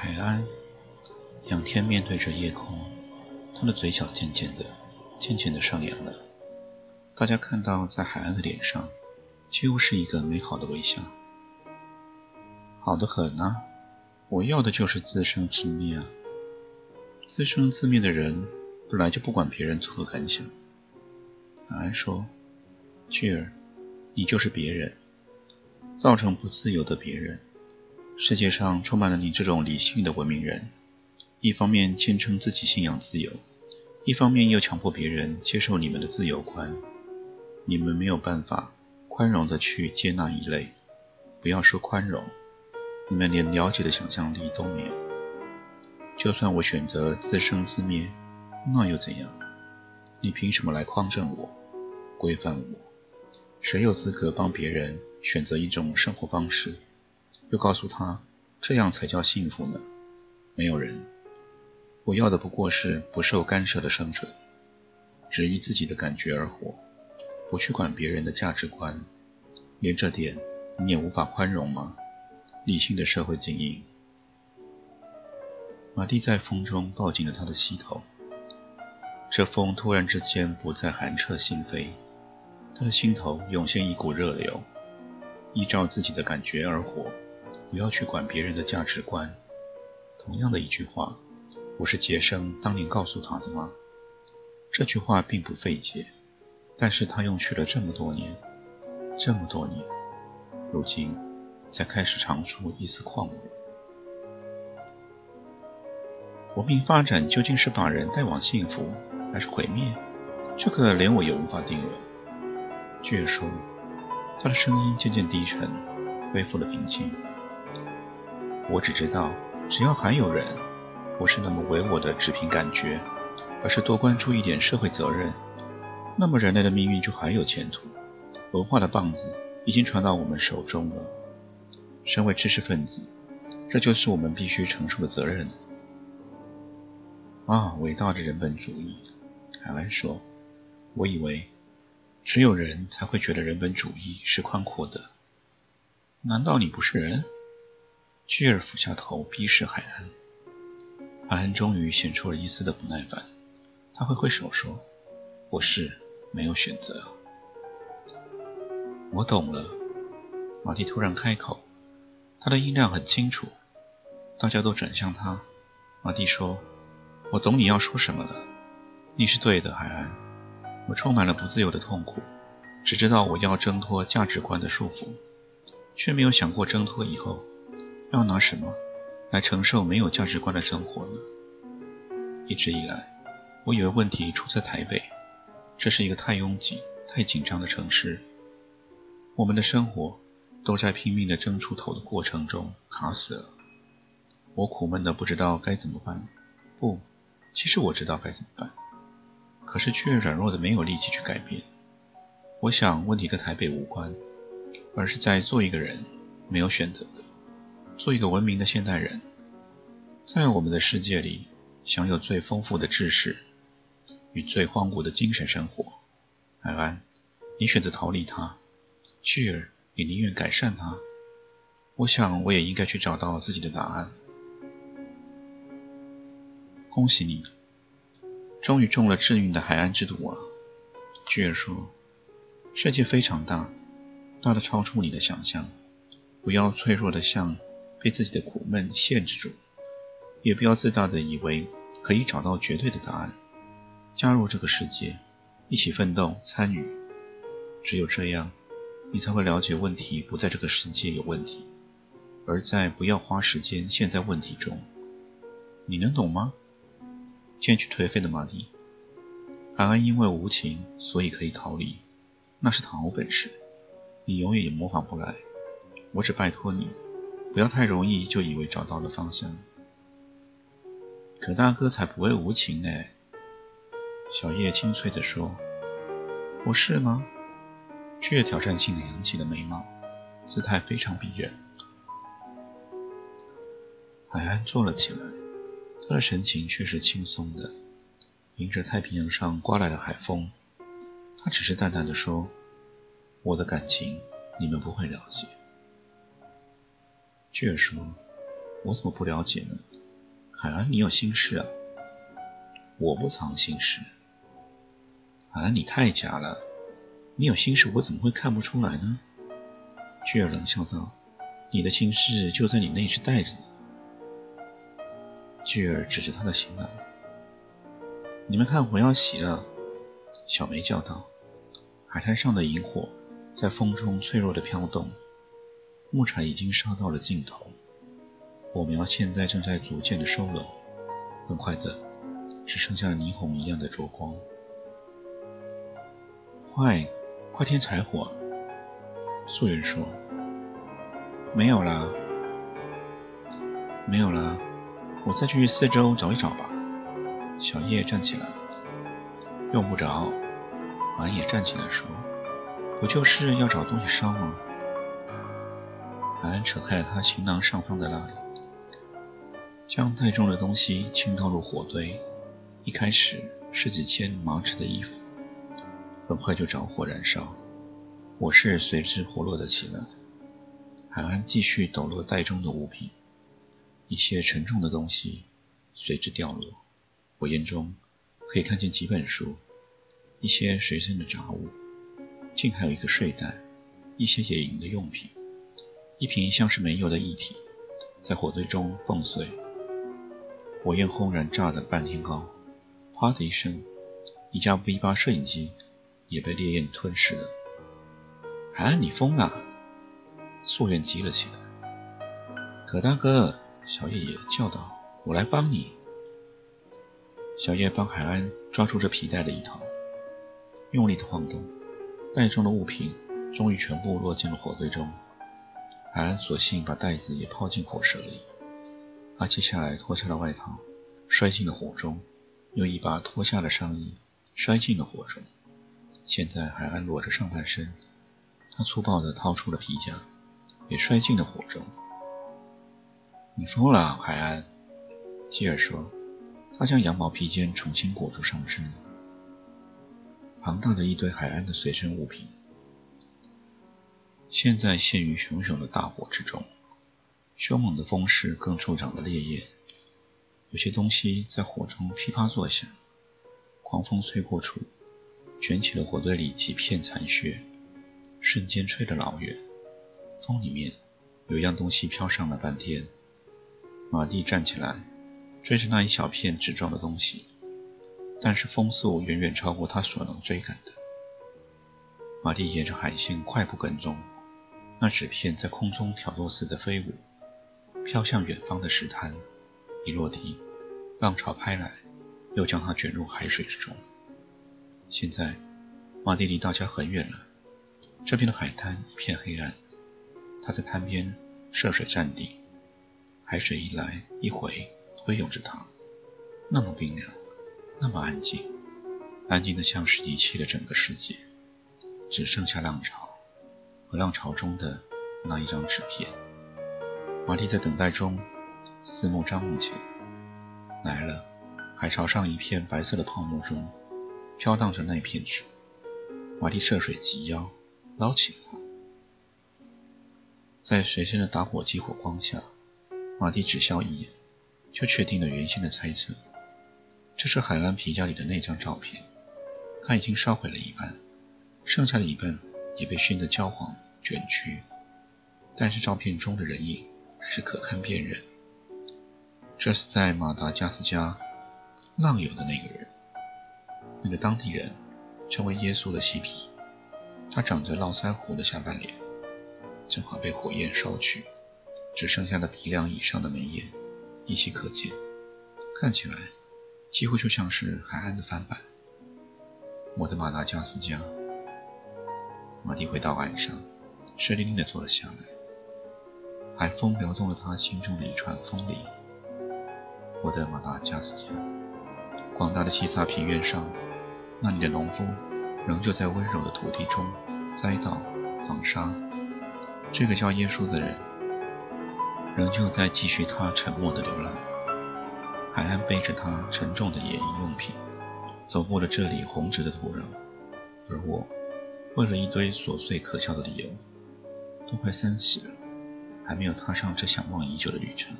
海安，仰天面对着夜空，他的嘴角渐渐的、渐渐的上扬了。大家看到，在海安的脸上，几乎是一个美好的微笑。好的很啊，我要的就是自生自灭啊！自生自灭的人，本来就不管别人作何感想。海安说：“巨儿，你就是别人，造成不自由的别人。”世界上充满了你这种理性的文明人，一方面坚称自己信仰自由，一方面又强迫别人接受你们的自由观。你们没有办法宽容的去接纳一类，不要说宽容，你们连了解的想象力都没有。就算我选择自生自灭，那又怎样？你凭什么来匡正我、规范我？谁有资格帮别人选择一种生活方式？又告诉他，这样才叫幸福呢？没有人，我要的不过是不受干涉的生存，只依自己的感觉而活，不去管别人的价值观。连这点你也无法宽容吗？理性的社会精英。马蒂在风中抱紧了他的膝头，这风突然之间不再寒彻心扉，他的心头涌现一股热流，依照自己的感觉而活。不要去管别人的价值观。同样的一句话，不是杰生当年告诉他的吗？这句话并不费解，但是他用去了这么多年，这么多年，如今才开始尝出一丝矿物。文明发展究竟是把人带往幸福，还是毁灭？这个连我也无法定论。据说，他的声音渐渐低沉，恢复了平静。我只知道，只要还有人不是那么唯我的只凭感觉，而是多关注一点社会责任，那么人类的命运就还有前途。文化的棒子已经传到我们手中了。身为知识分子，这就是我们必须承受的责任。啊，伟大的人本主义！海安说：“我以为只有人才会觉得人本主义是宽阔的。难道你不是人？”巨儿俯下头，逼视海安。海安终于显出了一丝的不耐烦，他挥挥手说：“我是没有选择。”我懂了。马蒂突然开口，他的音量很清楚，大家都转向他。马蒂说：“我懂你要说什么了。你是对的，海安。我充满了不自由的痛苦，只知道我要挣脱价值观的束缚，却没有想过挣脱以后。”要拿什么来承受没有价值观的生活呢？一直以来，我以为问题出在台北，这是一个太拥挤、太紧张的城市。我们的生活都在拼命的争出头的过程中卡死了。我苦闷的不知道该怎么办。不，其实我知道该怎么办，可是却软弱的没有力气去改变。我想问题跟台北无关，而是在做一个人没有选择的。做一个文明的现代人，在我们的世界里，享有最丰富的知识与最荒芜的精神生活。海安，你选择逃离它；巨儿，你宁愿改善它。我想，我也应该去找到自己的答案。恭喜你，终于中了致命的海岸之毒啊！巨儿说：“世界非常大，大的超出你的想象。不要脆弱的像……”被自己的苦闷限制住，也不要自大的以为可以找到绝对的答案。加入这个世界，一起奋斗参与，只有这样，你才会了解问题不在这个世界有问题，而在不要花时间陷在问题中。你能懂吗？坚决颓废的马蒂，海安因为无情，所以可以逃离，那是唐欧本事，你永远也模仿不来。我只拜托你。不要太容易就以为找到了方向。可大哥才不会无情呢。小叶清脆地说：“我是吗？”却挑战性的扬起了眉毛，姿态非常逼人。海安坐了起来，他的神情却是轻松的，迎着太平洋上刮来的海风，他只是淡淡的说：“我的感情你们不会了解。”巨儿说：“我怎么不了解呢？海安，你有心事啊？我不藏心事。海安，你太假了。你有心事，我怎么会看不出来呢？”巨儿冷笑道：“你的心事就在你那只袋子里。”巨儿指着他的行囊：“你们看，火要熄了。”小梅叫道：“海滩上的萤火在风中脆弱的飘动。”木柴已经烧到了尽头，火苗现在正在逐渐的收拢，很快的，只剩下了霓虹一样的灼光。快，快添柴火！素媛说：“没有啦，没有啦，我再去四周找一找吧。”小叶站起来：“用不着。”俺也站起来说：“不就是要找东西烧吗？”海安扯开了他行囊上方的拉链，将袋中的东西倾倒入火堆。一开始是几件麻质的衣服，很快就着火燃烧，火势随之活络了起来。海安继续抖落袋中的物品，一些沉重的东西随之掉落。火焰中可以看见几本书，一些随身的杂物，竟还有一个睡袋，一些野营的用品。一瓶像是煤油的液体在火堆中蹦碎，火焰轰然炸得半天高，啪的一声，一架 V 八摄影机也被烈焰吞噬了。海安，你疯了！素媛急了起来。葛大哥，小叶也叫道：“我来帮你。”小叶帮海安抓住这皮带的一头，用力的晃动，袋中的物品终于全部落进了火堆中。海安索性把袋子也抛进火舌里，他接下来脱下了外套，摔进了火中，又一把脱下了上衣，摔进了火中。现在海安裸着上半身，他粗暴地掏出了皮夹，也摔进了火中。你疯了，海安！基尔说，他将羊毛披肩重新裹住上身。庞大的一堆海安的随身物品。现在陷于熊熊的大火之中，凶猛的风势更助长了烈焰。有些东西在火中噼啪作响，狂风吹过处，卷起了火堆里几片残屑，瞬间吹得老远。风里面有一样东西飘上了半天。马蒂站起来，追着那一小片纸状的东西，但是风速远远超过他所能追赶的。马蒂沿着海线快步跟踪。那纸片在空中挑逗似的飞舞，飘向远方的石滩。一落地，浪潮拍来，又将它卷入海水之中。现在，马蒂离大家很远了。这边的海滩一片黑暗。他在滩边涉水站定，海水一来一回，推涌着他，那么冰凉，那么安静，安静的像是遗弃了整个世界，只剩下浪潮。和浪潮中的那一张纸片，马蒂在等待中四目张望起来。来了，海潮上一片白色的泡沫中飘荡着那片纸。马蒂涉水及腰，捞起了它。在随身的打火机火光下，马蒂只消一眼，就确定了原先的猜测：这是海安皮夹里的那张照片。它已经烧毁了一半，剩下的一半。也被熏得焦黄卷曲，但是照片中的人影还是可堪辨认。这是在马达加斯加浪游的那个人，那个当地人称为耶稣的嬉皮，他长着络腮胡的下半脸，正好被火焰烧去，只剩下了鼻梁以上的眉眼依稀可见，看起来几乎就像是海岸的翻版。我的马达加斯加。马蒂回到岸上，湿淋淋地坐了下来。海风撩动了他心中的一串风铃。我的马达加斯加，广大的西萨平原上，那里的农夫仍旧在温柔的土地中栽稻、纺纱。这个叫耶稣的人，仍旧在继续他沉默的流浪。海岸背着他沉重的野营用品，走过了这里红植的土壤，而我，为了一堆琐碎可笑的理由，都快三十了，还没有踏上这想望已久的旅程。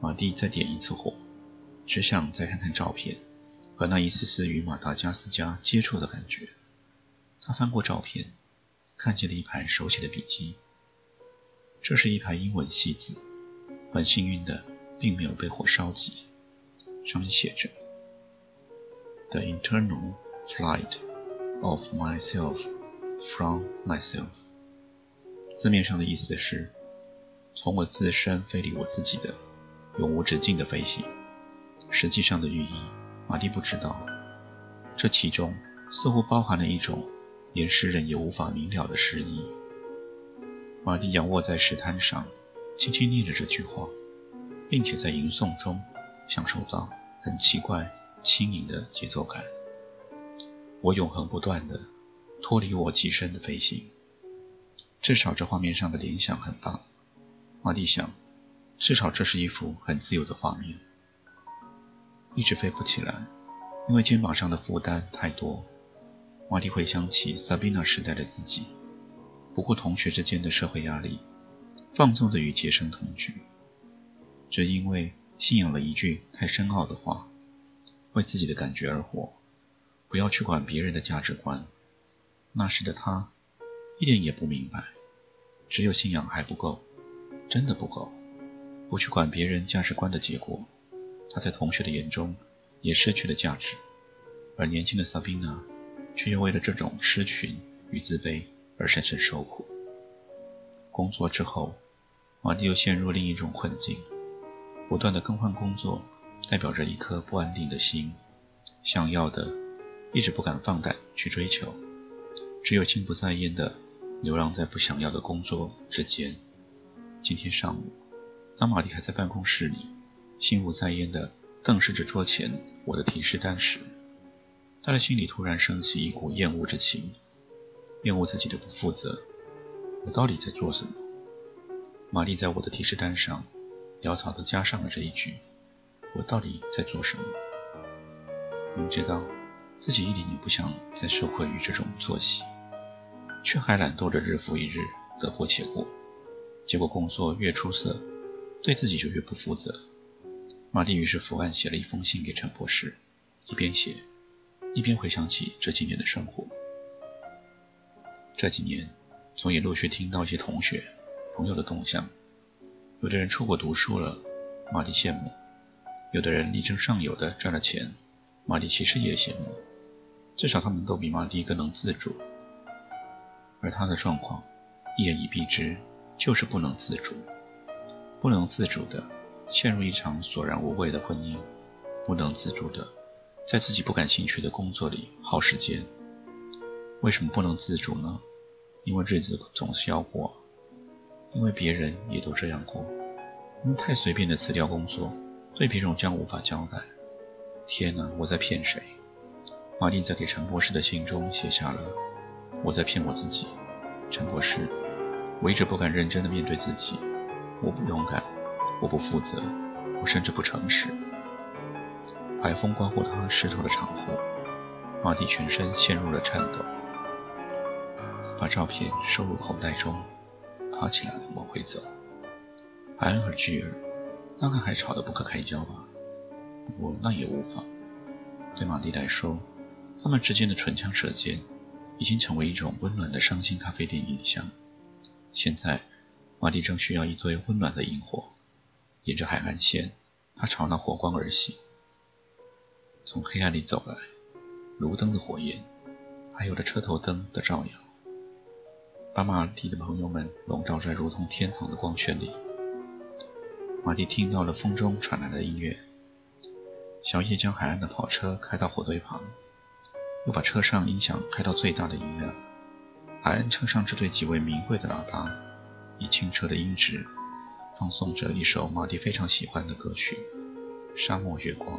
马蒂再点一次火，只想再看看照片和那一丝丝与马达加斯加接触的感觉。他翻过照片，看见了一排手写的笔记。这是一排英文细字，很幸运的，并没有被火烧及。上面写着：“The internal flight of myself from myself。”字面上的意思是：从我自身飞离我自己的。永无止境的飞行，实际上的寓意，马蒂不知道。这其中似乎包含了一种连诗人也无法明了的诗意。马蒂仰卧在石滩上，轻轻念着这句话，并且在吟诵中享受到很奇怪、轻盈的节奏感。我永恒不断的脱离我极深的飞行，至少这画面上的联想很棒。马蒂想。至少这是一幅很自由的画面。一直飞不起来，因为肩膀上的负担太多。马蒂回想起萨宾娜时代的自己，不顾同学之间的社会压力，放纵的与杰生同居，只因为信仰了一句太深奥的话：为自己的感觉而活，不要去管别人的价值观。那时的他一点也不明白，只有信仰还不够，真的不够。不去管别人价值观的结果，他在同学的眼中也失去了价值，而年轻的萨宾娜却又为了这种失群与自卑而深深受苦。工作之后，马蒂又陷入另一种困境，不断的更换工作代表着一颗不安定的心，想要的一直不敢放胆去追求，只有心不在焉的流浪在不想要的工作之间。今天上午。当玛丽还在办公室里心不在焉地瞪视着桌前我的提示单时，她的心里突然升起一股厌恶之情，厌恶自己的不负责。我到底在做什么？玛丽在我的提示单上潦草地加上了这一句：“我到底在做什么？”明知道自己一点也不想再受困于这种作息，却还懒惰着日复一日得过且过，结果工作越出色。对自己就越不负责。玛丽于是伏案写了一封信给陈博士，一边写，一边回想起这几年的生活。这几年，总也陆续听到一些同学、朋友的动向。有的人出国读书了，玛丽羡慕；有的人力争上游的赚了钱，玛丽其实也羡慕。至少他们都比玛丽更能自主。而他的状况，一言以蔽之，就是不能自主。不能自主的陷入一场索然无味的婚姻，不能自主的在自己不感兴趣的工作里耗时间。为什么不能自主呢？因为日子总是要过，因为别人也都这样过。因为太随便的辞掉工作，对别人将无法交代。天哪，我在骗谁？马蒂在给陈博士的信中写下了：“我在骗我自己。”陈博士，我一直不敢认真的面对自己。我不勇敢，我不负责，我甚至不诚实。海风刮过他湿透的长裤，马蒂全身陷入了颤抖。把照片收入口袋中，爬起来往回走。海恩和巨儿大概还吵得不可开交吧，不过那也无妨。对马蒂来说，他们之间的唇枪舌剑已经成为一种温暖的伤心咖啡店影像。现在。马蒂正需要一堆温暖的萤火，沿着海岸线，他朝那火光而行。从黑暗里走来，炉灯的火焰，还有着车头灯的照耀，把马蒂的朋友们笼罩在如同天堂的光圈里。马蒂听到了风中传来的音乐。小叶将海岸的跑车开到火堆旁，又把车上音响开到最大的音量。海恩车上这对极为名贵的喇叭。以清澈的音质放送着一首马蒂非常喜欢的歌曲《沙漠月光》。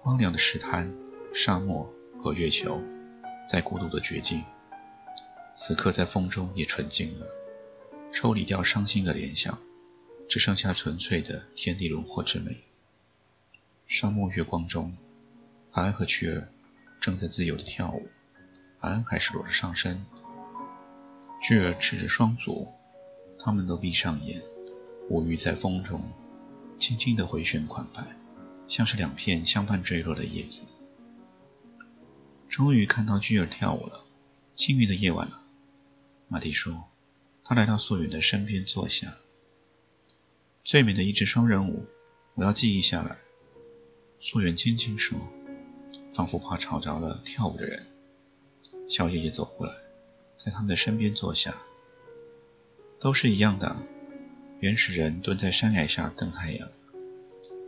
荒凉的石滩、沙漠和月球，在孤独的绝境，此刻在风中也纯净了，抽离掉伤心的联想，只剩下纯粹的天地轮廓之美。沙漠月光中，海恩和曲儿正在自由地跳舞，安还是裸着上身。巨儿赤着双足，他们都闭上眼，舞于在风中，轻轻地回旋款摆，像是两片相伴坠落的叶子。终于看到巨儿跳舞了，幸运的夜晚了。马蒂说：“他来到素媛的身边坐下。最美的一支双人舞，我要记忆下来。”素媛轻轻说，仿佛怕吵着了跳舞的人。小叶也走过来。在他们的身边坐下，都是一样的。原始人蹲在山崖下等太阳，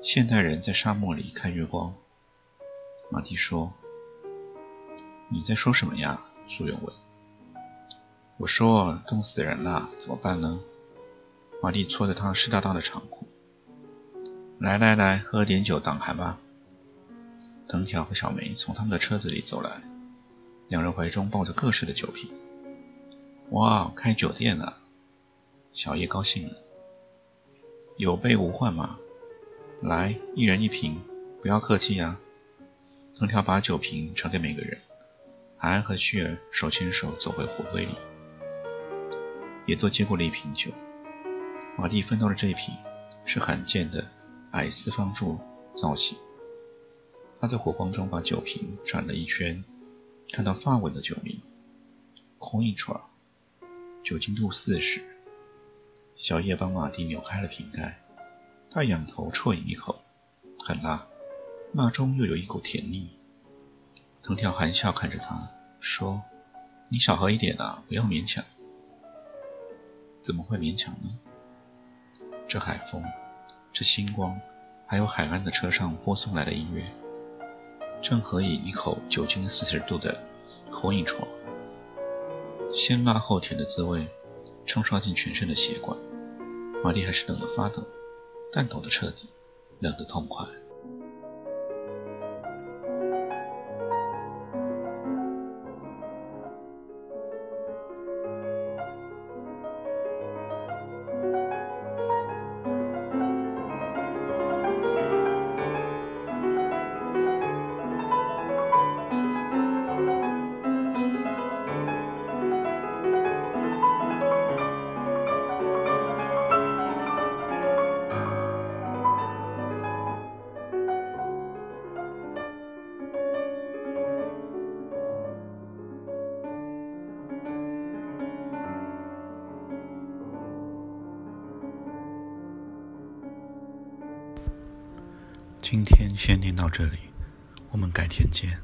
现代人在沙漠里看月光。马蒂说：“你在说什么呀？”苏远问。“我说冻死人了，怎么办呢？”马蒂搓着他湿哒哒的长裤。“来来来，喝点酒挡寒吧。”藤条和小梅从他们的车子里走来，两人怀中抱着各式的酒瓶。哇，开酒店了！小叶高兴了。有备无患嘛，来，一人一瓶，不要客气呀。藤条把酒瓶传给每个人。海安和旭儿手牵手走回火堆里，也都接过了一瓶酒。马蒂分到的这一瓶是罕见的矮四方柱造型。他在火光中把酒瓶转了一圈，看到发文的酒名：空一串。酒精度四十。小叶帮马蒂扭开了瓶盖，他仰头啜饮一口，很辣，辣中又有一股甜腻。藤条含笑看着他，说：“你少喝一点啊，不要勉强。”“怎么会勉强呢？”这海风，这星光，还有海岸的车上播送来的音乐，正合以一口酒精四十度的口饮床。先辣后甜的滋味冲刷进全身的血管，玛丽还是冷得发抖，但抖得彻底，冷得痛快。今天先念到这里，我们改天见。